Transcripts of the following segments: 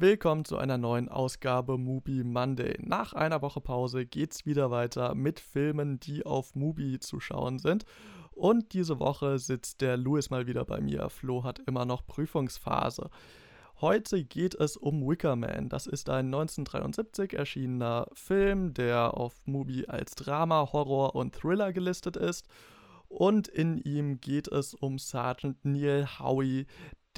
Willkommen zu einer neuen Ausgabe Movie Monday. Nach einer Woche Pause geht's wieder weiter mit Filmen, die auf Mubi zu schauen sind. Und diese Woche sitzt der Louis mal wieder bei mir. Flo hat immer noch Prüfungsphase. Heute geht es um Wicker Man. Das ist ein 1973 erschienener Film, der auf Mubi als Drama, Horror und Thriller gelistet ist. Und in ihm geht es um Sergeant Neil Howie,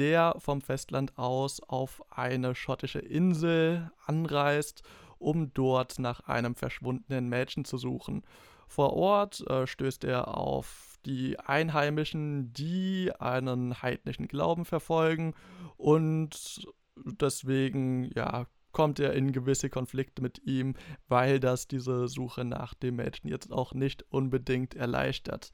der vom Festland aus auf eine schottische Insel anreist, um dort nach einem verschwundenen Mädchen zu suchen. Vor Ort äh, stößt er auf die Einheimischen, die einen heidnischen Glauben verfolgen und deswegen ja kommt er in gewisse Konflikte mit ihm, weil das diese Suche nach dem Mädchen jetzt auch nicht unbedingt erleichtert.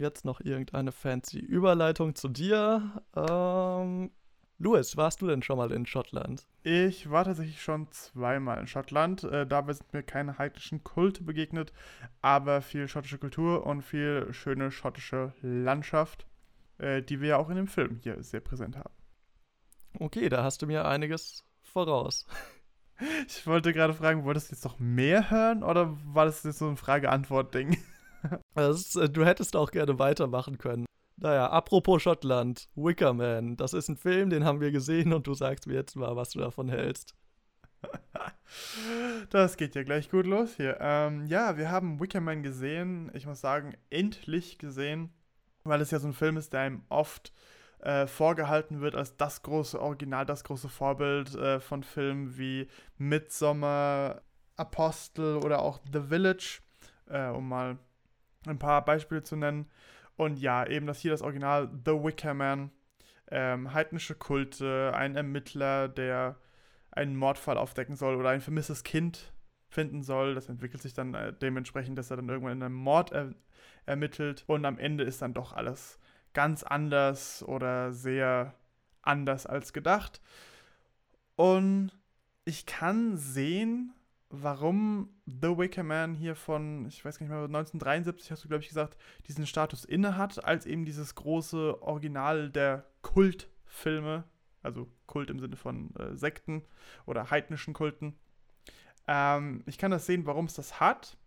Jetzt noch irgendeine fancy Überleitung zu dir. Ähm, Louis, warst du denn schon mal in Schottland? Ich war tatsächlich schon zweimal in Schottland. Äh, dabei sind mir keine heidnischen Kulte begegnet, aber viel schottische Kultur und viel schöne schottische Landschaft, äh, die wir ja auch in dem Film hier sehr präsent haben. Okay, da hast du mir einiges voraus. Ich wollte gerade fragen, wolltest du jetzt noch mehr hören oder war das jetzt so ein Frage-Antwort-Ding? Ist, äh, du hättest auch gerne weitermachen können. Naja, apropos Schottland, Wicker Man, das ist ein Film, den haben wir gesehen und du sagst mir jetzt mal, was du davon hältst. Das geht ja gleich gut los hier. Ähm, ja, wir haben Wicker Man gesehen. Ich muss sagen, endlich gesehen, weil es ja so ein Film ist, der einem oft äh, vorgehalten wird als das große Original, das große Vorbild äh, von Filmen wie Midsommar, Apostel oder auch The Village, äh, um mal ein paar Beispiele zu nennen. Und ja, eben das hier das Original The Wicker Man. Ähm, heidnische Kulte, ein Ermittler, der einen Mordfall aufdecken soll oder ein vermisstes Kind finden soll. Das entwickelt sich dann äh, dementsprechend, dass er dann irgendwann in einem Mord er ermittelt. Und am Ende ist dann doch alles ganz anders oder sehr anders als gedacht. Und ich kann sehen, warum The Wicker Man hier von, ich weiß gar nicht mehr, 1973 hast du, glaube ich, gesagt, diesen Status inne hat, als eben dieses große Original der Kultfilme, also Kult im Sinne von äh, Sekten oder heidnischen Kulten. Ähm, ich kann das sehen, warum es das hat,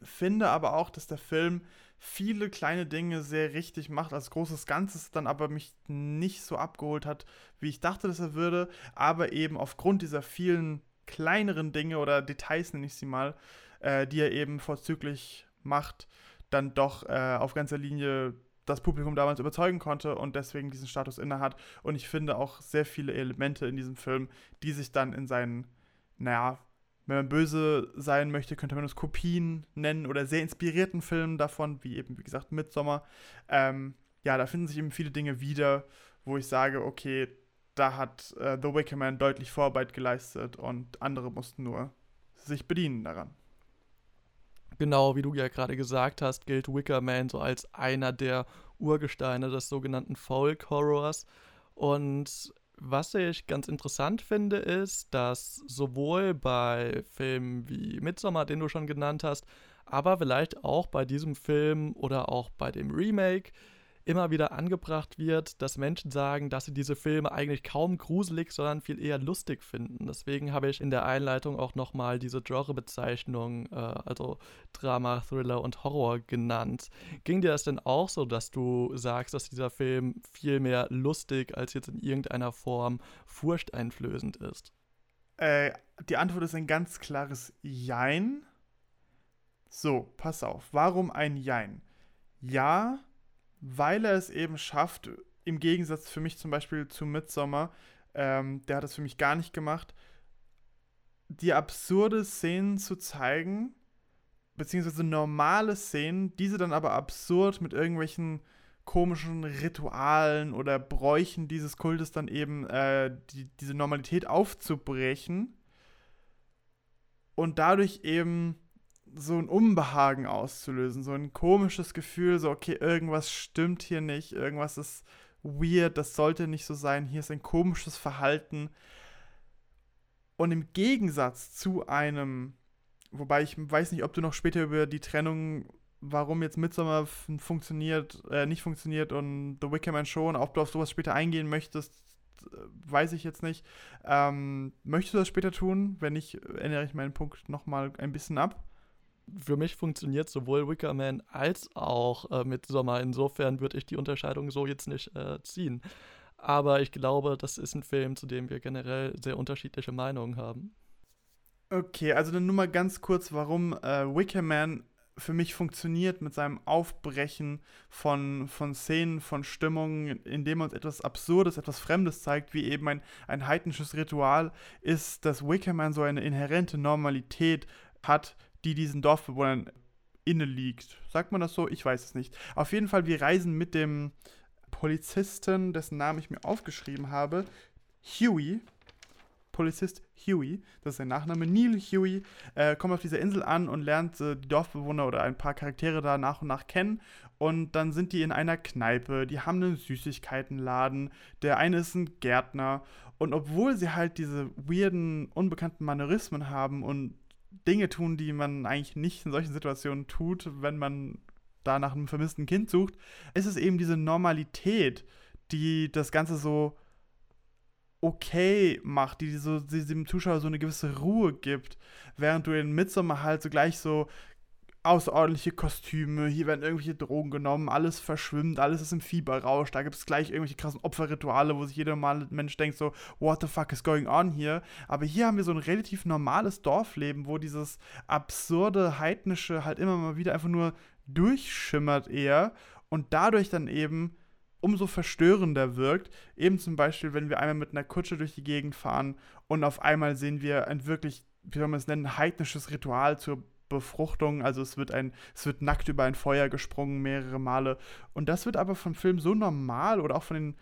finde aber auch, dass der Film viele kleine Dinge sehr richtig macht, als großes Ganzes dann aber mich nicht so abgeholt hat, wie ich dachte, dass er würde, aber eben aufgrund dieser vielen kleineren Dinge oder Details, nenne ich sie mal, äh, die er eben vorzüglich macht, dann doch äh, auf ganzer Linie das Publikum damals überzeugen konnte und deswegen diesen Status innehat. Und ich finde auch sehr viele Elemente in diesem Film, die sich dann in seinen, naja, wenn man böse sein möchte, könnte man es Kopien nennen oder sehr inspirierten Filmen davon, wie eben, wie gesagt, Midsommar. Ähm, ja, da finden sich eben viele Dinge wieder, wo ich sage, okay, da hat äh, The Wicker Man deutlich Vorarbeit geleistet und andere mussten nur sich bedienen daran. Genau, wie du ja gerade gesagt hast, gilt Wicker Man so als einer der Urgesteine des sogenannten Folk Horrors. Und was ich ganz interessant finde, ist, dass sowohl bei Filmen wie Midsommar, den du schon genannt hast, aber vielleicht auch bei diesem Film oder auch bei dem Remake immer wieder angebracht wird, dass Menschen sagen, dass sie diese Filme eigentlich kaum gruselig, sondern viel eher lustig finden. Deswegen habe ich in der Einleitung auch nochmal diese Genrebezeichnung, äh, also Drama, Thriller und Horror genannt. Ging dir das denn auch so, dass du sagst, dass dieser Film viel mehr lustig als jetzt in irgendeiner Form furchteinflößend ist? Äh, die Antwort ist ein ganz klares Jein. So, pass auf. Warum ein Jein? Ja, weil er es eben schafft, im Gegensatz für mich zum Beispiel zu Midsommar, ähm, der hat es für mich gar nicht gemacht, die absurde Szenen zu zeigen, beziehungsweise normale Szenen, diese dann aber absurd mit irgendwelchen komischen Ritualen oder Bräuchen dieses Kultes dann eben äh, die, diese Normalität aufzubrechen und dadurch eben so ein Unbehagen auszulösen, so ein komisches Gefühl, so, okay, irgendwas stimmt hier nicht, irgendwas ist weird, das sollte nicht so sein, hier ist ein komisches Verhalten. Und im Gegensatz zu einem, wobei ich weiß nicht, ob du noch später über die Trennung, warum jetzt Midsommar funktioniert, äh, nicht funktioniert und The Wicker Man schon, ob du auf sowas später eingehen möchtest, äh, weiß ich jetzt nicht. Ähm, möchtest du das später tun? Wenn nicht, ändere ich meinen Punkt nochmal ein bisschen ab. Für mich funktioniert sowohl Wicker Man als auch äh, Midsommar. Insofern würde ich die Unterscheidung so jetzt nicht äh, ziehen. Aber ich glaube, das ist ein Film, zu dem wir generell sehr unterschiedliche Meinungen haben. Okay, also dann nur mal ganz kurz, warum äh, Wicker Man für mich funktioniert mit seinem Aufbrechen von, von Szenen, von Stimmungen, indem uns etwas Absurdes, etwas Fremdes zeigt, wie eben ein, ein heidnisches Ritual, ist, dass Wickerman so eine inhärente Normalität hat, die diesen Dorfbewohnern inne liegt. Sagt man das so? Ich weiß es nicht. Auf jeden Fall, wir reisen mit dem Polizisten, dessen Namen ich mir aufgeschrieben habe, Huey, Polizist Huey, das ist sein Nachname, Neil Huey, äh, kommt auf dieser Insel an und lernt äh, die Dorfbewohner oder ein paar Charaktere da nach und nach kennen. Und dann sind die in einer Kneipe, die haben einen Süßigkeitenladen, der eine ist ein Gärtner. Und obwohl sie halt diese weirden, unbekannten Mannerismen haben und Dinge tun, die man eigentlich nicht in solchen Situationen tut, wenn man da nach einem vermissten Kind sucht, ist es eben diese Normalität, die das Ganze so okay macht, die, so, die dem Zuschauer so eine gewisse Ruhe gibt, während du in Midsommar halt so gleich so außerordentliche Kostüme, hier werden irgendwelche Drogen genommen, alles verschwimmt, alles ist im Fieberrausch, da gibt es gleich irgendwelche krassen Opferrituale, wo sich jeder normale Mensch denkt so, what the fuck is going on here? Aber hier haben wir so ein relativ normales Dorfleben, wo dieses absurde, heidnische halt immer mal wieder einfach nur durchschimmert eher und dadurch dann eben umso verstörender wirkt. Eben zum Beispiel, wenn wir einmal mit einer Kutsche durch die Gegend fahren und auf einmal sehen wir ein wirklich, wie soll man es nennen, heidnisches Ritual zur Befruchtung. Also es wird ein, es wird nackt über ein Feuer gesprungen mehrere Male. Und das wird aber vom Film so normal oder auch von den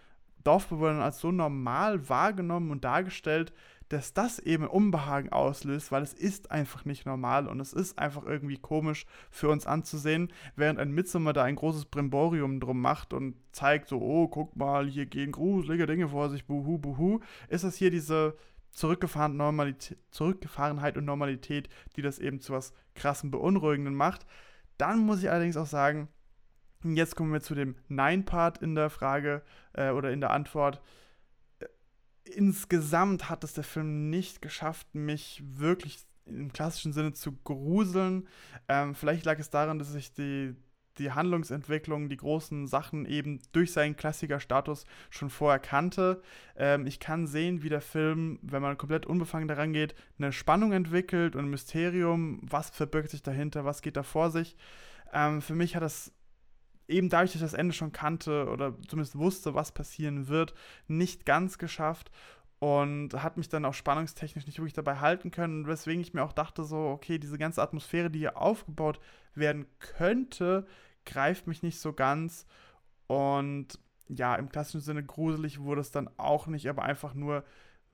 Dorfbewohnern als so normal wahrgenommen und dargestellt, dass das eben Unbehagen auslöst, weil es ist einfach nicht normal und es ist einfach irgendwie komisch für uns anzusehen, während ein Midsommar da ein großes Brimborium drum macht und zeigt so, oh, guck mal, hier gehen gruselige Dinge vor sich, buhu, buhu, ist es hier diese zurückgefahren Normalität, Zurückgefahrenheit und Normalität, die das eben zu was krassen Beunruhigenden macht. Dann muss ich allerdings auch sagen, jetzt kommen wir zu dem Nein-Part in der Frage äh, oder in der Antwort insgesamt hat es der Film nicht geschafft, mich wirklich im klassischen Sinne zu gruseln. Ähm, vielleicht lag es daran, dass ich die, die Handlungsentwicklung, die großen Sachen eben durch seinen Klassikerstatus schon vorher kannte. Ähm, ich kann sehen, wie der Film, wenn man komplett unbefangen daran geht, eine Spannung entwickelt und ein Mysterium, was verbirgt sich dahinter, was geht da vor sich. Ähm, für mich hat das eben dadurch, dass ich das Ende schon kannte oder zumindest wusste, was passieren wird, nicht ganz geschafft und hat mich dann auch spannungstechnisch nicht wirklich dabei halten können, weswegen ich mir auch dachte, so, okay, diese ganze Atmosphäre, die hier aufgebaut werden könnte, greift mich nicht so ganz und ja, im klassischen Sinne gruselig wurde es dann auch nicht, aber einfach nur,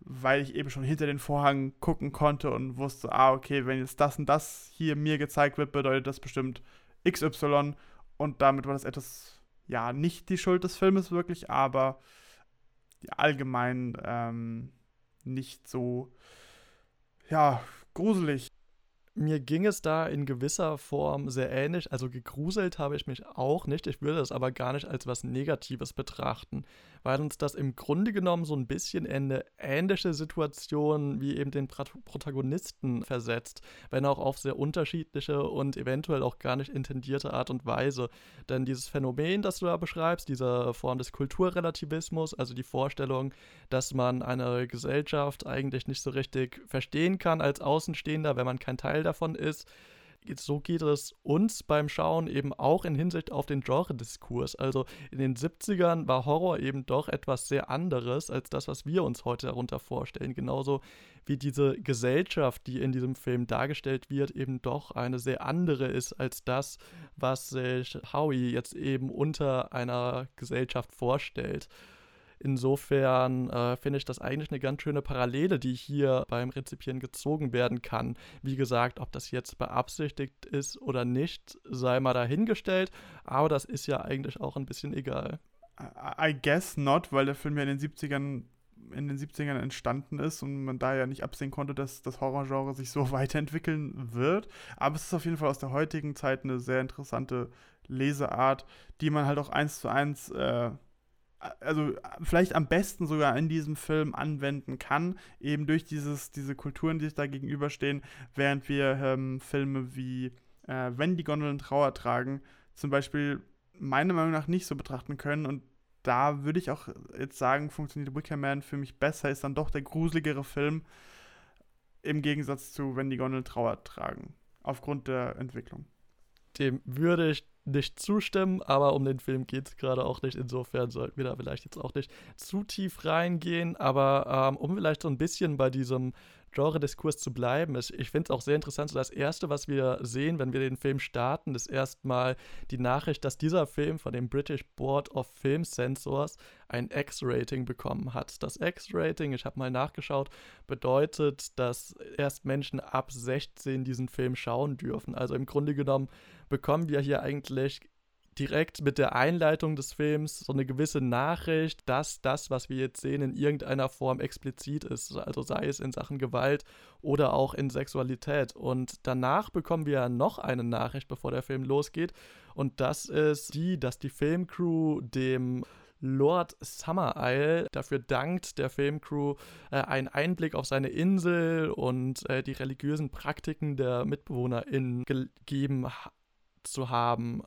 weil ich eben schon hinter den Vorhang gucken konnte und wusste, ah, okay, wenn jetzt das und das hier mir gezeigt wird, bedeutet das bestimmt XY und damit war das etwas, ja, nicht die Schuld des Filmes wirklich, aber allgemein ähm, nicht so, ja, gruselig. Mir ging es da in gewisser Form sehr ähnlich. Also gegruselt habe ich mich auch nicht. Ich würde es aber gar nicht als was Negatives betrachten, weil uns das im Grunde genommen so ein bisschen in eine ähnliche Situation wie eben den Protagonisten versetzt, wenn auch auf sehr unterschiedliche und eventuell auch gar nicht intendierte Art und Weise. Denn dieses Phänomen, das du da beschreibst, diese Form des Kulturrelativismus, also die Vorstellung, dass man eine Gesellschaft eigentlich nicht so richtig verstehen kann als Außenstehender, wenn man kein Teil Teil davon ist, so geht es uns beim Schauen eben auch in Hinsicht auf den Genre-Diskurs. Also in den 70ern war Horror eben doch etwas sehr anderes als das, was wir uns heute darunter vorstellen. Genauso wie diese Gesellschaft, die in diesem Film dargestellt wird, eben doch eine sehr andere ist als das, was sich Howie jetzt eben unter einer Gesellschaft vorstellt. Insofern äh, finde ich das eigentlich eine ganz schöne Parallele, die hier beim Rezipieren gezogen werden kann. Wie gesagt, ob das jetzt beabsichtigt ist oder nicht, sei mal dahingestellt, aber das ist ja eigentlich auch ein bisschen egal. I guess not, weil der Film ja in den 70ern in den 70ern entstanden ist und man da ja nicht absehen konnte, dass das Horrorgenre sich so weiterentwickeln wird. Aber es ist auf jeden Fall aus der heutigen Zeit eine sehr interessante Leseart, die man halt auch eins zu eins äh, also vielleicht am besten sogar in diesem Film anwenden kann, eben durch dieses, diese Kulturen, die sich da gegenüberstehen, während wir ähm, Filme wie äh, Wenn die Gondeln Trauer tragen, zum Beispiel meiner Meinung nach nicht so betrachten können und da würde ich auch jetzt sagen, funktioniert Wicker Man für mich besser, ist dann doch der gruseligere Film im Gegensatz zu Wenn die Gondeln Trauer tragen, aufgrund der Entwicklung. Dem würde ich nicht zustimmen, aber um den Film geht es gerade auch nicht. Insofern sollten wir da vielleicht jetzt auch nicht zu tief reingehen. Aber ähm, um vielleicht so ein bisschen bei diesem Genre-Diskurs zu bleiben. Ich finde es auch sehr interessant, so das Erste, was wir sehen, wenn wir den Film starten, ist erstmal die Nachricht, dass dieser Film von dem British Board of Film Censors ein X-Rating bekommen hat. Das X-Rating, ich habe mal nachgeschaut, bedeutet, dass erst Menschen ab 16 diesen Film schauen dürfen. Also im Grunde genommen bekommen wir hier eigentlich direkt mit der Einleitung des Films so eine gewisse Nachricht, dass das, was wir jetzt sehen, in irgendeiner Form explizit ist. Also sei es in Sachen Gewalt oder auch in Sexualität. Und danach bekommen wir noch eine Nachricht, bevor der Film losgeht. Und das ist die, dass die Filmcrew dem Lord Summer Isle dafür dankt, der Filmcrew äh, einen Einblick auf seine Insel und äh, die religiösen Praktiken der MitbewohnerInnen gegeben zu haben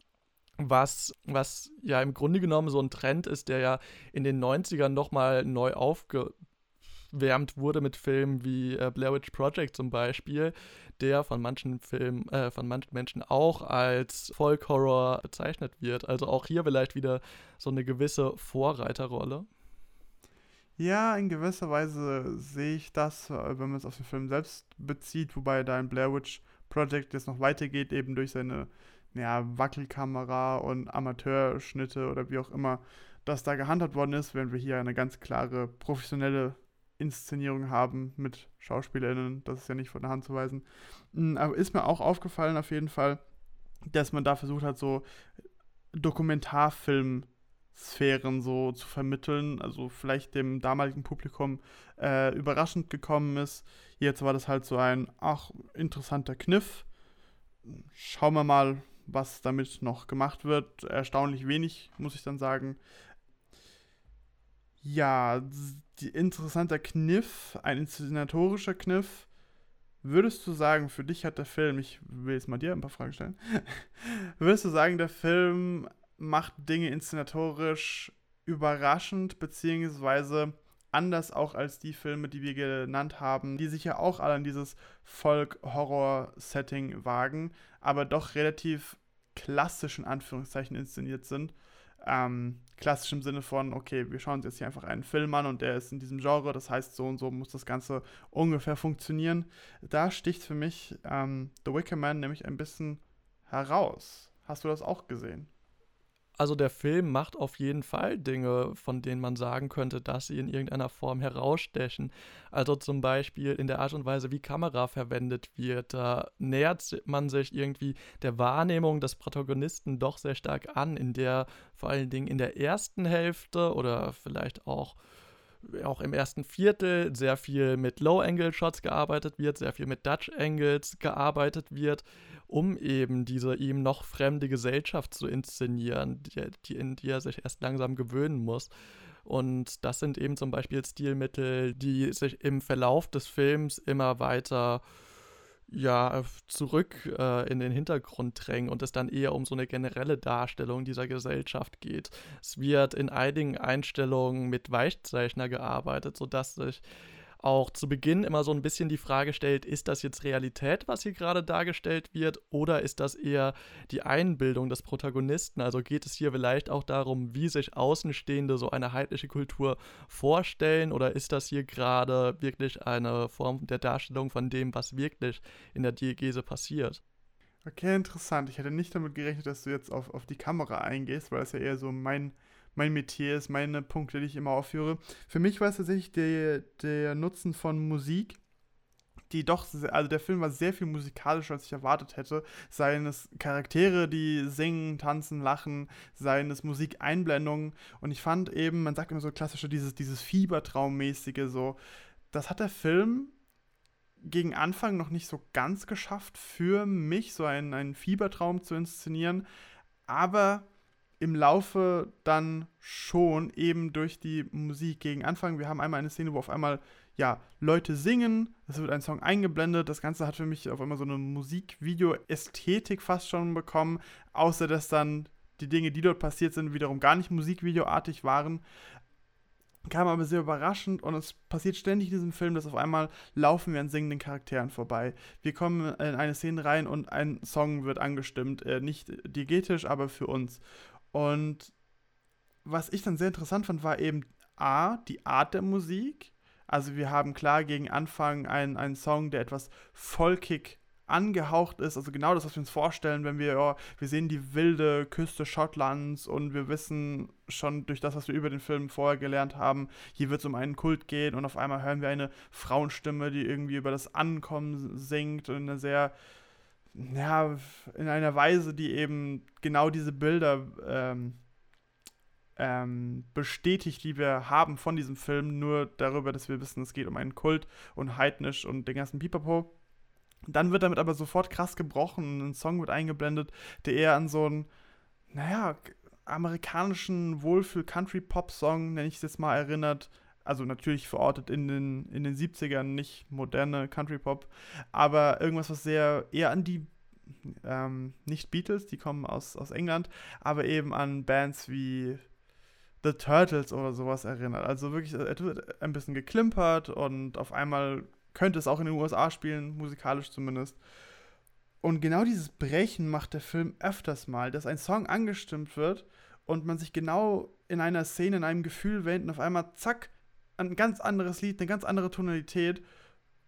was, was ja im Grunde genommen so ein Trend ist, der ja in den 90ern nochmal neu aufgewärmt wurde mit Filmen wie äh, Blair Witch Project zum Beispiel, der von manchen Filmen, äh, von manchen Menschen auch als Folk-Horror bezeichnet wird. Also auch hier vielleicht wieder so eine gewisse Vorreiterrolle. Ja, in gewisser Weise sehe ich das, äh, wenn man es auf den Film selbst bezieht, wobei da in Blair Witch Project jetzt noch weitergeht, eben durch seine ja, Wackelkamera und Amateurschnitte oder wie auch immer das da gehandhabt worden ist, während wir hier eine ganz klare professionelle Inszenierung haben mit SchauspielerInnen. Das ist ja nicht von der Hand zu weisen. Hm, aber ist mir auch aufgefallen auf jeden Fall, dass man da versucht hat, so Dokumentarfilm-Sphären so zu vermitteln, also vielleicht dem damaligen Publikum äh, überraschend gekommen ist. Jetzt war das halt so ein, ach, interessanter Kniff. Schauen wir mal, was damit noch gemacht wird. Erstaunlich wenig, muss ich dann sagen. Ja, interessanter Kniff, ein inszenatorischer Kniff. Würdest du sagen, für dich hat der Film, ich will jetzt mal dir ein paar Fragen stellen, würdest du sagen, der Film macht Dinge inszenatorisch überraschend, beziehungsweise anders auch als die Filme, die wir genannt haben, die sich ja auch alle an dieses Folk-Horror-Setting wagen, aber doch relativ klassisch in Anführungszeichen inszeniert sind. Ähm, klassisch im Sinne von, okay, wir schauen uns jetzt hier einfach einen Film an und der ist in diesem Genre, das heißt, so und so muss das Ganze ungefähr funktionieren. Da sticht für mich ähm, The Wicker Man nämlich ein bisschen heraus. Hast du das auch gesehen? Also der Film macht auf jeden Fall Dinge, von denen man sagen könnte, dass sie in irgendeiner Form herausstechen. Also zum Beispiel in der Art und Weise, wie Kamera verwendet wird. Da nähert man sich irgendwie der Wahrnehmung des Protagonisten doch sehr stark an, in der vor allen Dingen in der ersten Hälfte oder vielleicht auch auch im ersten Viertel sehr viel mit Low-Angle-Shots gearbeitet wird, sehr viel mit Dutch-Angles gearbeitet wird um eben diese ihm noch fremde Gesellschaft zu inszenieren, die, die, in die er sich erst langsam gewöhnen muss. Und das sind eben zum Beispiel Stilmittel, die sich im Verlauf des Films immer weiter ja, zurück äh, in den Hintergrund drängen und es dann eher um so eine generelle Darstellung dieser Gesellschaft geht. Es wird in einigen Einstellungen mit Weichzeichner gearbeitet, sodass sich auch zu Beginn immer so ein bisschen die Frage stellt, ist das jetzt Realität, was hier gerade dargestellt wird, oder ist das eher die Einbildung des Protagonisten? Also geht es hier vielleicht auch darum, wie sich Außenstehende so eine heidnische Kultur vorstellen, oder ist das hier gerade wirklich eine Form der Darstellung von dem, was wirklich in der Diegese passiert? Okay, interessant. Ich hätte nicht damit gerechnet, dass du jetzt auf, auf die Kamera eingehst, weil das ja eher so mein mein Metier ist, meine Punkte, die ich immer aufführe. Für mich war es tatsächlich der, der Nutzen von Musik die doch, also der Film war sehr viel musikalischer, als ich erwartet hätte. Seien es Charaktere, die singen, tanzen, lachen, seien es Musikeinblendungen. Und ich fand eben, man sagt immer so klassische, dieses, dieses Fiebertraummäßige, so, das hat der Film gegen Anfang noch nicht so ganz geschafft, für mich so einen, einen Fiebertraum zu inszenieren. Aber im Laufe dann schon eben durch die Musik gegen Anfang. Wir haben einmal eine Szene, wo auf einmal ja, Leute singen, es wird ein Song eingeblendet. Das Ganze hat für mich auf einmal so eine Musikvideo-Ästhetik fast schon bekommen, außer dass dann die Dinge, die dort passiert sind, wiederum gar nicht musikvideoartig waren. Kam aber sehr überraschend und es passiert ständig in diesem Film, dass auf einmal laufen wir an singenden Charakteren vorbei. Wir kommen in eine Szene rein und ein Song wird angestimmt. Äh, nicht diegetisch, aber für uns. Und was ich dann sehr interessant fand, war eben A, die Art der Musik. Also wir haben klar gegen Anfang einen, einen Song, der etwas folkig angehaucht ist, also genau das, was wir uns vorstellen, wenn wir, oh, wir sehen die wilde Küste Schottlands und wir wissen schon durch das, was wir über den Film vorher gelernt haben, hier wird es um einen Kult gehen und auf einmal hören wir eine Frauenstimme, die irgendwie über das Ankommen singt und in einer sehr, ja, in einer Weise, die eben genau diese Bilder ähm, ähm, bestätigt, die wir haben von diesem Film, nur darüber, dass wir wissen, es geht um einen Kult und heidnisch und den ganzen Pipapo. Dann wird damit aber sofort krass gebrochen und ein Song wird eingeblendet, der eher an so einen, naja, amerikanischen Wohlfühl-Country-Pop-Song, nenne ich es jetzt mal, erinnert. Also natürlich verortet in den, in den 70ern, nicht moderne Country-Pop, aber irgendwas, was sehr eher an die, ähm, nicht Beatles, die kommen aus, aus England, aber eben an Bands wie The Turtles oder sowas erinnert. Also wirklich, wird ein bisschen geklimpert und auf einmal könnte es auch in den USA spielen, musikalisch zumindest. Und genau dieses Brechen macht der Film öfters mal, dass ein Song angestimmt wird und man sich genau in einer Szene, in einem Gefühl wendet und auf einmal zack, ein ganz anderes Lied, eine ganz andere Tonalität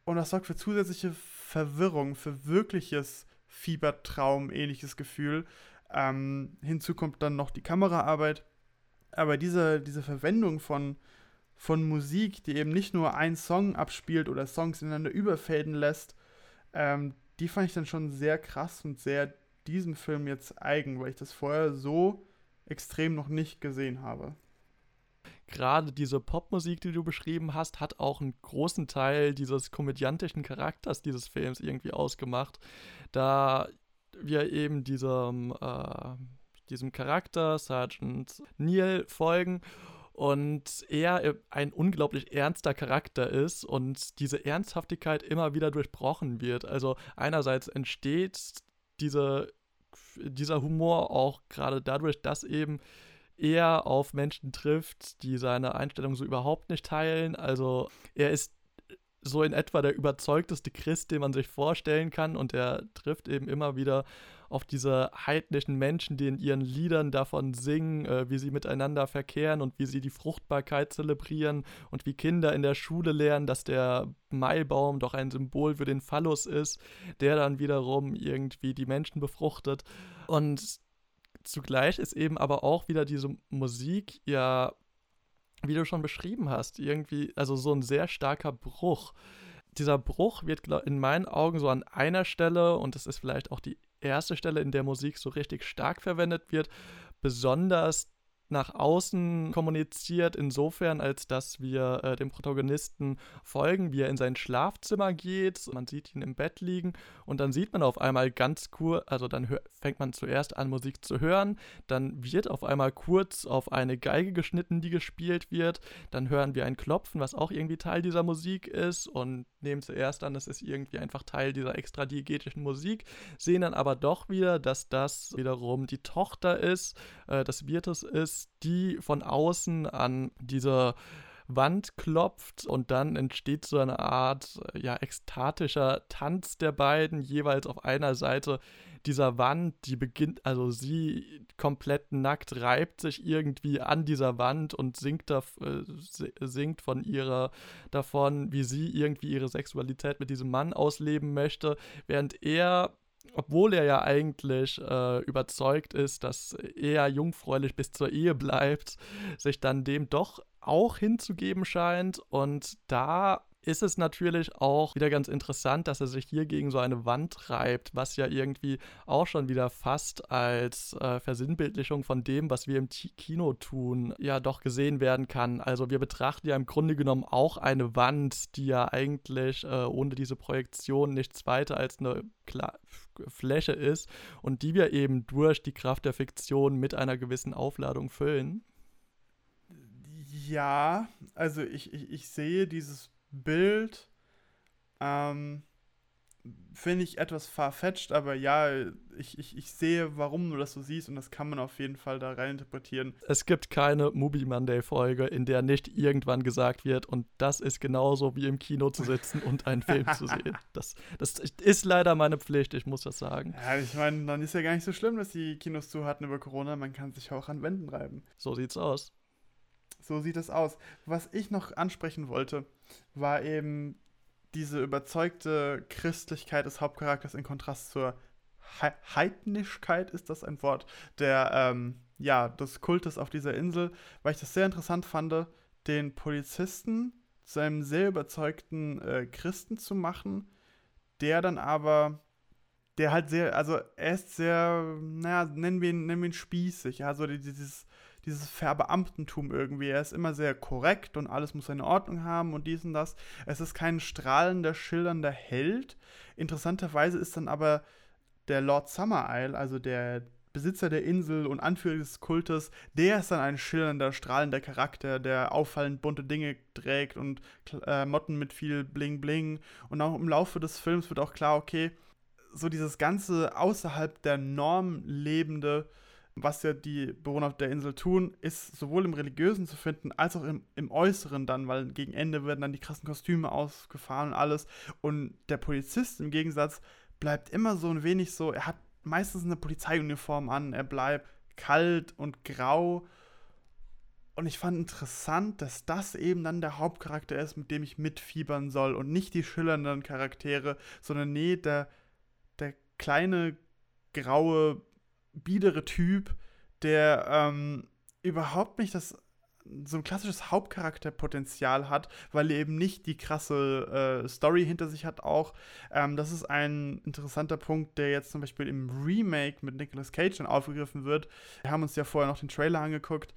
und das sorgt für zusätzliche Verwirrung, für wirkliches Fiebertraum, ähnliches Gefühl. Ähm, hinzu kommt dann noch die Kameraarbeit. Aber diese, diese Verwendung von von Musik, die eben nicht nur einen Song abspielt oder Songs ineinander überfäden lässt, ähm, die fand ich dann schon sehr krass und sehr diesem Film jetzt eigen, weil ich das vorher so extrem noch nicht gesehen habe. Gerade diese Popmusik, die du beschrieben hast, hat auch einen großen Teil dieses komödiantischen Charakters dieses Films irgendwie ausgemacht, da wir eben diesem, äh, diesem Charakter, Sergeant Neil, folgen und er ein unglaublich ernster Charakter ist und diese Ernsthaftigkeit immer wieder durchbrochen wird. Also einerseits entsteht diese, dieser Humor auch gerade dadurch, dass eben er auf Menschen trifft, die seine Einstellung so überhaupt nicht teilen. Also er ist so in etwa der überzeugteste Christ, den man sich vorstellen kann und er trifft eben immer wieder auf diese heidnischen Menschen, die in ihren Liedern davon singen, äh, wie sie miteinander verkehren und wie sie die Fruchtbarkeit zelebrieren und wie Kinder in der Schule lernen, dass der Maibaum doch ein Symbol für den Phallus ist, der dann wiederum irgendwie die Menschen befruchtet. Und zugleich ist eben aber auch wieder diese Musik ja, wie du schon beschrieben hast, irgendwie, also so ein sehr starker Bruch. Dieser Bruch wird in meinen Augen so an einer Stelle, und das ist vielleicht auch die erste Stelle, in der Musik so richtig stark verwendet wird, besonders nach außen kommuniziert, insofern, als dass wir äh, dem Protagonisten folgen, wie er in sein Schlafzimmer geht. Man sieht ihn im Bett liegen und dann sieht man auf einmal ganz kurz, also dann fängt man zuerst an, Musik zu hören, dann wird auf einmal kurz auf eine Geige geschnitten, die gespielt wird, dann hören wir ein Klopfen, was auch irgendwie Teil dieser Musik ist und nehmen zuerst an, es ist irgendwie einfach Teil dieser extra diegetischen Musik, sehen dann aber doch wieder, dass das wiederum die Tochter ist, äh, des Wirtes ist, die von außen an diese Wand klopft und dann entsteht so eine Art ja ekstatischer Tanz der beiden jeweils auf einer Seite dieser Wand, die beginnt also sie komplett nackt reibt sich irgendwie an dieser Wand und singt da, äh, singt von ihrer davon, wie sie irgendwie ihre Sexualität mit diesem Mann ausleben möchte, während er obwohl er ja eigentlich äh, überzeugt ist, dass er jungfräulich bis zur Ehe bleibt, sich dann dem doch auch hinzugeben scheint. Und da ist es natürlich auch wieder ganz interessant, dass er sich hier gegen so eine Wand reibt, was ja irgendwie auch schon wieder fast als äh, Versinnbildlichung von dem, was wir im Kino tun, ja doch gesehen werden kann. Also wir betrachten ja im Grunde genommen auch eine Wand, die ja eigentlich äh, ohne diese Projektion nichts weiter als eine Kla Fläche ist und die wir eben durch die Kraft der Fiktion mit einer gewissen Aufladung füllen. Ja, also ich, ich, ich sehe dieses Bild ähm, finde ich etwas farfetched, aber ja, ich, ich, ich sehe, warum du das so siehst und das kann man auf jeden Fall da rein interpretieren. Es gibt keine Movie Monday Folge, in der nicht irgendwann gesagt wird und das ist genauso wie im Kino zu sitzen und einen Film zu sehen. Das, das ist leider meine Pflicht, ich muss das sagen. Ja, ich meine, dann ist ja gar nicht so schlimm, dass die Kinos zu hatten über Corona, man kann sich auch an Wänden reiben. So sieht's aus. So sieht es aus. Was ich noch ansprechen wollte, war eben diese überzeugte Christlichkeit des Hauptcharakters in Kontrast zur He Heidnischkeit, ist das ein Wort, der, ähm, ja, des Kultes auf dieser Insel, weil ich das sehr interessant fand, den Polizisten zu einem sehr überzeugten äh, Christen zu machen, der dann aber, der halt sehr, also er ist sehr, naja, nennen wir ihn, nennen wir ihn spießig, also dieses dieses Verbeamtentum irgendwie. Er ist immer sehr korrekt und alles muss seine Ordnung haben und dies und das. Es ist kein strahlender, schillernder Held. Interessanterweise ist dann aber der Lord Summer Isle, also der Besitzer der Insel und Anführer des Kultes, der ist dann ein schillernder, strahlender Charakter, der auffallend bunte Dinge trägt und äh, Motten mit viel Bling Bling. Und auch im Laufe des Films wird auch klar, okay, so dieses ganze außerhalb der Norm lebende was ja die Bewohner der Insel tun, ist sowohl im Religiösen zu finden, als auch im, im Äußeren dann, weil gegen Ende werden dann die krassen Kostüme ausgefahren und alles. Und der Polizist im Gegensatz bleibt immer so ein wenig so, er hat meistens eine Polizeiuniform an, er bleibt kalt und grau. Und ich fand interessant, dass das eben dann der Hauptcharakter ist, mit dem ich mitfiebern soll und nicht die schillernden Charaktere, sondern nee, der, der kleine graue biedere Typ, der ähm, überhaupt nicht das so ein klassisches Hauptcharakterpotenzial hat, weil er eben nicht die krasse äh, Story hinter sich hat auch. Ähm, das ist ein interessanter Punkt, der jetzt zum Beispiel im Remake mit Nicolas Cage dann aufgegriffen wird. Wir haben uns ja vorher noch den Trailer angeguckt.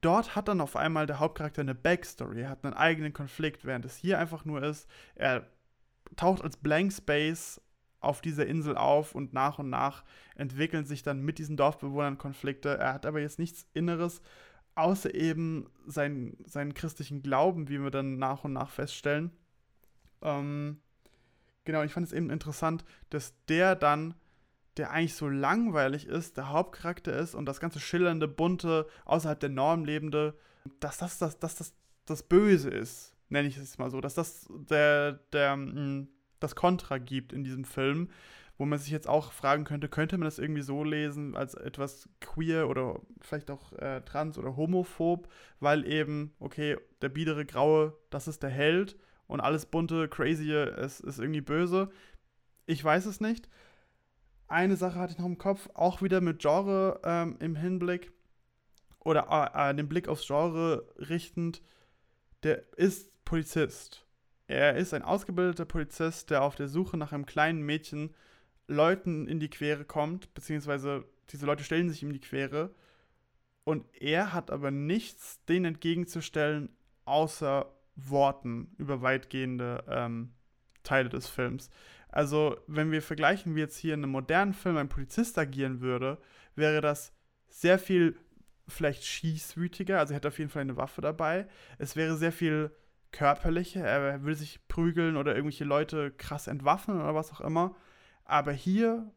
Dort hat dann auf einmal der Hauptcharakter eine Backstory, er hat einen eigenen Konflikt, während es hier einfach nur ist, er taucht als Blank Space auf dieser Insel auf und nach und nach entwickeln sich dann mit diesen Dorfbewohnern Konflikte. Er hat aber jetzt nichts Inneres, außer eben sein, seinen christlichen Glauben, wie wir dann nach und nach feststellen. Ähm, genau, ich fand es eben interessant, dass der dann, der eigentlich so langweilig ist, der Hauptcharakter ist und das ganze schillernde, bunte, außerhalb der Norm lebende, dass das das, das, das, das Böse ist, nenne ich es mal so, dass das der, der, mh, hm, das Kontra gibt in diesem Film, wo man sich jetzt auch fragen könnte, könnte man das irgendwie so lesen als etwas queer oder vielleicht auch äh, trans oder homophob, weil eben, okay, der biedere Graue, das ist der Held und alles bunte, crazy ist, ist irgendwie böse. Ich weiß es nicht. Eine Sache hatte ich noch im Kopf, auch wieder mit Genre ähm, im Hinblick oder äh, äh den Blick aufs Genre richtend. Der ist Polizist er ist ein ausgebildeter Polizist, der auf der Suche nach einem kleinen Mädchen Leuten in die Quere kommt, beziehungsweise diese Leute stellen sich ihm die Quere. Und er hat aber nichts denen entgegenzustellen, außer Worten über weitgehende ähm, Teile des Films. Also, wenn wir vergleichen, wie jetzt hier in einem modernen Film ein Polizist agieren würde, wäre das sehr viel vielleicht schießwütiger, also er hätte auf jeden Fall eine Waffe dabei. Es wäre sehr viel körperliche, er will sich prügeln oder irgendwelche Leute krass entwaffnen oder was auch immer. Aber hier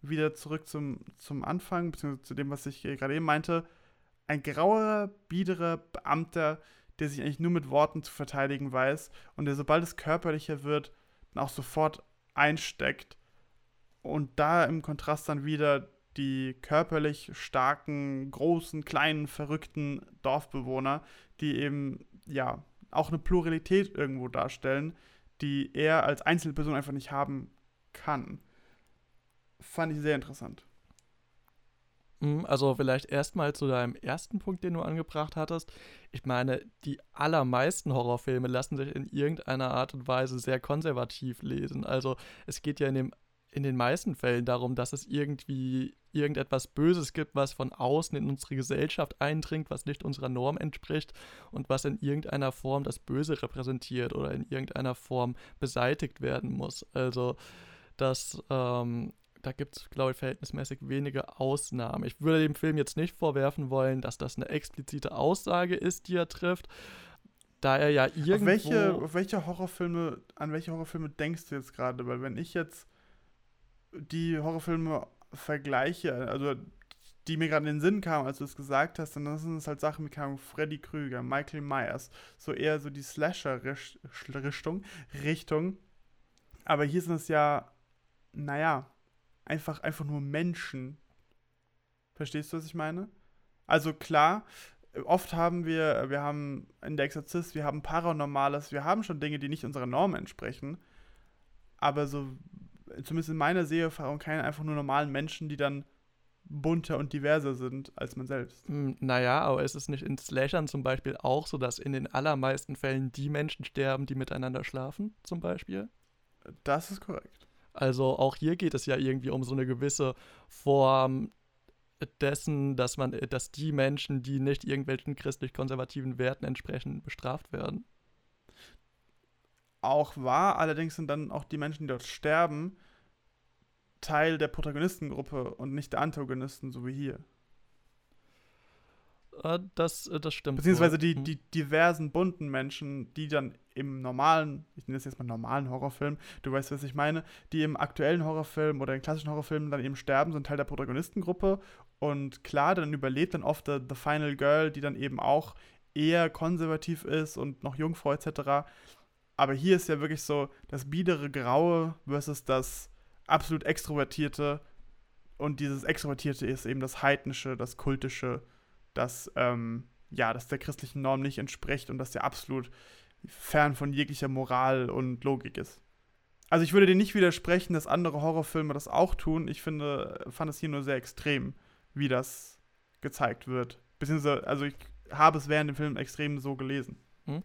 wieder zurück zum, zum Anfang, beziehungsweise zu dem, was ich gerade eben meinte, ein grauer, biederer Beamter, der sich eigentlich nur mit Worten zu verteidigen weiß und der, sobald es körperlicher wird, dann auch sofort einsteckt. Und da im Kontrast dann wieder die körperlich starken, großen, kleinen, verrückten Dorfbewohner, die eben, ja, auch eine Pluralität irgendwo darstellen, die er als Einzelperson einfach nicht haben kann. Fand ich sehr interessant. Hm, also vielleicht erstmal zu deinem ersten Punkt, den du angebracht hattest. Ich meine, die allermeisten Horrorfilme lassen sich in irgendeiner Art und Weise sehr konservativ lesen. Also es geht ja in, dem, in den meisten Fällen darum, dass es irgendwie irgendetwas Böses gibt, was von außen in unsere Gesellschaft eindringt, was nicht unserer Norm entspricht und was in irgendeiner Form das Böse repräsentiert oder in irgendeiner Form beseitigt werden muss. Also das ähm, da gibt es, glaube ich, verhältnismäßig wenige Ausnahmen. Ich würde dem Film jetzt nicht vorwerfen wollen, dass das eine explizite Aussage ist, die er trifft, da er ja irgendwo... Auf welche, auf welche Horrorfilme, an welche Horrorfilme denkst du jetzt gerade? Weil wenn ich jetzt die Horrorfilme vergleiche, also die mir gerade in den Sinn kamen, als du es gesagt hast, dann sind es halt Sachen wie Freddy Krüger, Michael Myers, so eher so die Slasher-Richtung. Richtung. Aber hier sind es ja, naja, einfach, einfach nur Menschen. Verstehst du, was ich meine? Also klar, oft haben wir, wir haben in der Exorzist, wir haben Paranormales, wir haben schon Dinge, die nicht unserer Norm entsprechen. Aber so, zumindest in meiner Seherfahrung, keine einfach nur normalen Menschen, die dann bunter und diverser sind als man selbst. Hm, naja, aber ist es nicht in Slashern zum Beispiel auch so, dass in den allermeisten Fällen die Menschen sterben, die miteinander schlafen, zum Beispiel? Das ist korrekt. Also auch hier geht es ja irgendwie um so eine gewisse Form dessen, dass man, dass die Menschen, die nicht irgendwelchen christlich-konservativen Werten entsprechen, bestraft werden. Auch wahr, allerdings sind dann auch die Menschen, die dort sterben, Teil der Protagonistengruppe und nicht der Antagonisten, so wie hier. Äh, das, äh, das stimmt. Beziehungsweise die, hm. die diversen bunten Menschen, die dann im normalen, ich nenne das jetzt mal normalen Horrorfilm, du weißt, was ich meine, die im aktuellen Horrorfilm oder in klassischen Horrorfilmen dann eben sterben, sind Teil der Protagonistengruppe. Und klar, dann überlebt dann oft the, the Final Girl, die dann eben auch eher konservativ ist und noch Jungfrau etc. Aber hier ist ja wirklich so das biedere Graue versus das absolut Extrovertierte. Und dieses Extrovertierte ist eben das Heidnische, das Kultische, das, ähm, ja, das der christlichen Norm nicht entspricht und das der absolut fern von jeglicher Moral und Logik ist. Also ich würde dir nicht widersprechen, dass andere Horrorfilme das auch tun. Ich finde, fand es hier nur sehr extrem, wie das gezeigt wird. Beziehungsweise, also ich habe es während dem Film extrem so gelesen. Hm.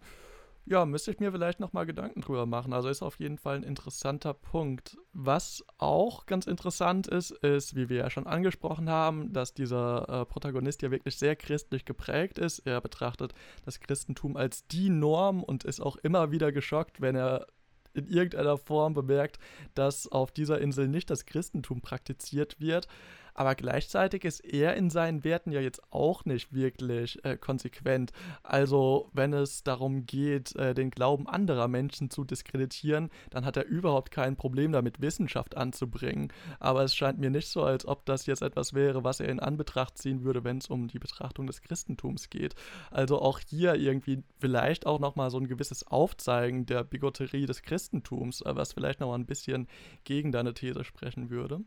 Ja, müsste ich mir vielleicht nochmal Gedanken drüber machen. Also ist auf jeden Fall ein interessanter Punkt. Was auch ganz interessant ist, ist, wie wir ja schon angesprochen haben, dass dieser äh, Protagonist ja wirklich sehr christlich geprägt ist. Er betrachtet das Christentum als die Norm und ist auch immer wieder geschockt, wenn er in irgendeiner Form bemerkt, dass auf dieser Insel nicht das Christentum praktiziert wird aber gleichzeitig ist er in seinen Werten ja jetzt auch nicht wirklich äh, konsequent. Also wenn es darum geht, äh, den Glauben anderer Menschen zu diskreditieren, dann hat er überhaupt kein Problem damit, Wissenschaft anzubringen. Aber es scheint mir nicht so, als ob das jetzt etwas wäre, was er in Anbetracht ziehen würde, wenn es um die Betrachtung des Christentums geht. Also auch hier irgendwie vielleicht auch nochmal so ein gewisses Aufzeigen der Bigotterie des Christentums, äh, was vielleicht nochmal ein bisschen gegen deine These sprechen würde.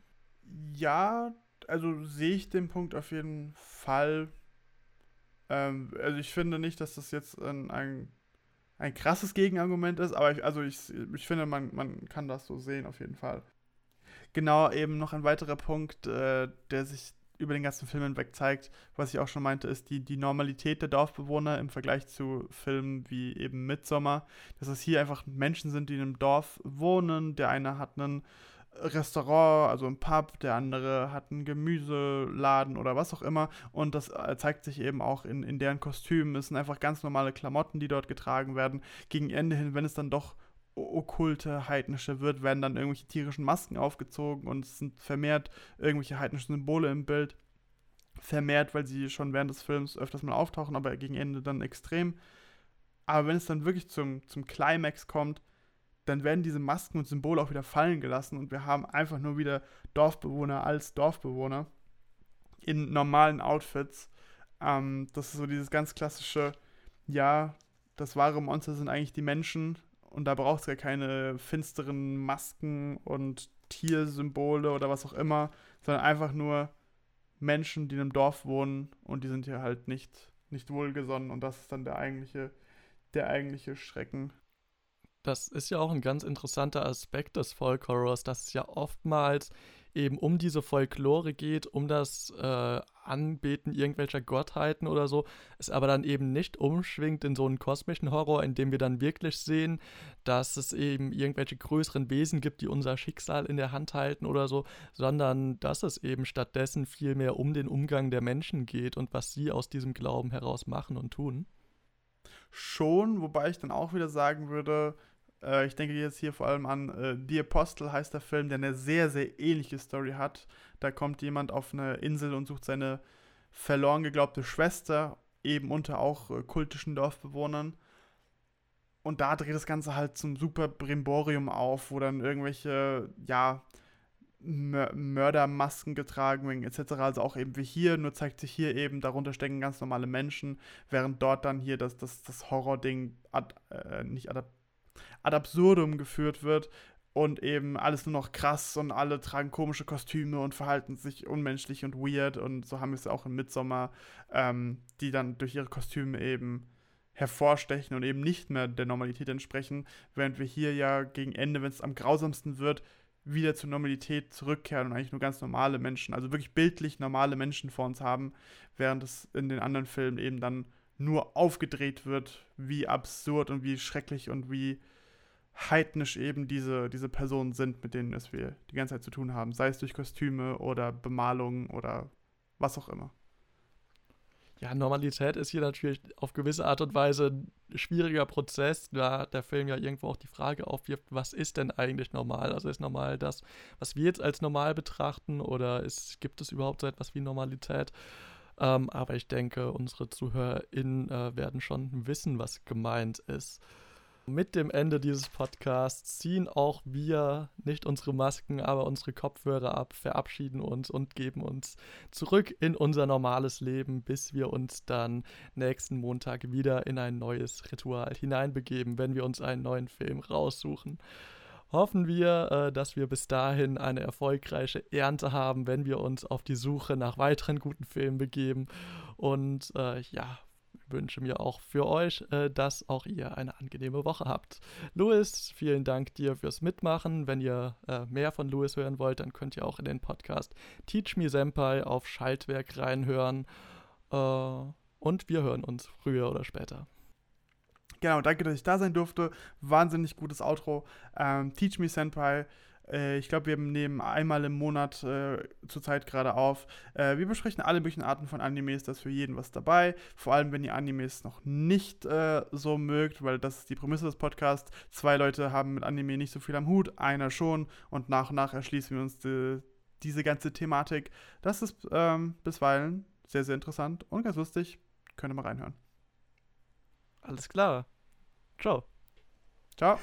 Ja, also sehe ich den Punkt auf jeden Fall. Ähm, also ich finde nicht, dass das jetzt ein, ein, ein krasses Gegenargument ist, aber ich, also ich, ich finde, man, man kann das so sehen auf jeden Fall. Genau, eben noch ein weiterer Punkt, äh, der sich über den ganzen Film hinweg zeigt, was ich auch schon meinte, ist die, die Normalität der Dorfbewohner im Vergleich zu Filmen wie eben Midsommar, dass es hier einfach Menschen sind, die in einem Dorf wohnen. Der eine hat einen Restaurant, also ein Pub, der andere hat einen Gemüseladen oder was auch immer. Und das äh, zeigt sich eben auch in, in deren Kostümen. Es sind einfach ganz normale Klamotten, die dort getragen werden. Gegen Ende hin, wenn es dann doch okkulte, heidnische wird, werden dann irgendwelche tierischen Masken aufgezogen und es sind vermehrt irgendwelche heidnischen Symbole im Bild. Vermehrt, weil sie schon während des Films öfters mal auftauchen, aber gegen Ende dann extrem. Aber wenn es dann wirklich zum, zum Climax kommt, dann werden diese Masken und Symbole auch wieder fallen gelassen und wir haben einfach nur wieder Dorfbewohner als Dorfbewohner in normalen Outfits. Ähm, das ist so dieses ganz klassische, ja, das wahre Monster sind eigentlich die Menschen und da braucht es ja keine finsteren Masken und Tiersymbole oder was auch immer, sondern einfach nur Menschen, die in einem Dorf wohnen und die sind hier halt nicht, nicht wohlgesonnen und das ist dann der eigentliche, der eigentliche Schrecken das ist ja auch ein ganz interessanter Aspekt des Folk Horrors, dass es ja oftmals eben um diese Folklore geht, um das äh, Anbeten irgendwelcher Gottheiten oder so, es aber dann eben nicht umschwingt in so einen kosmischen Horror, in dem wir dann wirklich sehen, dass es eben irgendwelche größeren Wesen gibt, die unser Schicksal in der Hand halten oder so, sondern dass es eben stattdessen viel mehr um den Umgang der Menschen geht und was sie aus diesem Glauben heraus machen und tun. Schon, wobei ich dann auch wieder sagen würde, äh, ich denke jetzt hier vor allem an äh, Die Apostel heißt der Film, der eine sehr, sehr ähnliche Story hat. Da kommt jemand auf eine Insel und sucht seine verloren geglaubte Schwester, eben unter auch äh, kultischen Dorfbewohnern. Und da dreht das Ganze halt zum super Brimborium auf, wo dann irgendwelche, ja, Mördermasken getragen werden, etc. Also auch eben wie hier, nur zeigt sich hier eben, darunter stecken ganz normale Menschen, während dort dann hier das, das, das Horror-Ding äh, nicht ad, ad absurdum geführt wird und eben alles nur noch krass und alle tragen komische Kostüme und verhalten sich unmenschlich und weird und so haben wir es auch im Midsommer, ähm, die dann durch ihre Kostüme eben hervorstechen und eben nicht mehr der Normalität entsprechen, während wir hier ja gegen Ende, wenn es am grausamsten wird, wieder zur Normalität zurückkehren und eigentlich nur ganz normale Menschen, also wirklich bildlich normale Menschen vor uns haben, während es in den anderen Filmen eben dann nur aufgedreht wird, wie absurd und wie schrecklich und wie heidnisch eben diese, diese Personen sind, mit denen es wir die ganze Zeit zu tun haben, sei es durch Kostüme oder Bemalung oder was auch immer ja, Normalität ist hier natürlich auf gewisse Art und Weise ein schwieriger Prozess, da der Film ja irgendwo auch die Frage aufwirft, was ist denn eigentlich normal? Also ist normal das, was wir jetzt als normal betrachten oder ist, gibt es überhaupt so etwas wie Normalität? Ähm, aber ich denke, unsere ZuhörerInnen äh, werden schon wissen, was gemeint ist. Mit dem Ende dieses Podcasts ziehen auch wir nicht unsere Masken, aber unsere Kopfhörer ab, verabschieden uns und geben uns zurück in unser normales Leben, bis wir uns dann nächsten Montag wieder in ein neues Ritual hineinbegeben, wenn wir uns einen neuen Film raussuchen. Hoffen wir, äh, dass wir bis dahin eine erfolgreiche Ernte haben, wenn wir uns auf die Suche nach weiteren guten Filmen begeben. Und äh, ja, wünsche mir auch für euch, äh, dass auch ihr eine angenehme Woche habt. Louis, vielen Dank dir fürs Mitmachen. Wenn ihr äh, mehr von Louis hören wollt, dann könnt ihr auch in den Podcast Teach Me Senpai auf Schaltwerk reinhören. Äh, und wir hören uns früher oder später. Genau, danke, dass ich da sein durfte. Wahnsinnig gutes Outro. Ähm, Teach Me Senpai äh, ich glaube, wir nehmen einmal im Monat äh, zurzeit gerade auf. Äh, wir besprechen alle möglichen Arten von Animes, da ist für jeden was dabei. Vor allem, wenn ihr Animes noch nicht äh, so mögt, weil das ist die Prämisse des Podcasts. Zwei Leute haben mit Anime nicht so viel am Hut, einer schon. Und nach und nach erschließen wir uns die, diese ganze Thematik. Das ist ähm, bisweilen sehr, sehr interessant und ganz lustig. Könnt ihr mal reinhören. Alles klar. Ciao. Ciao.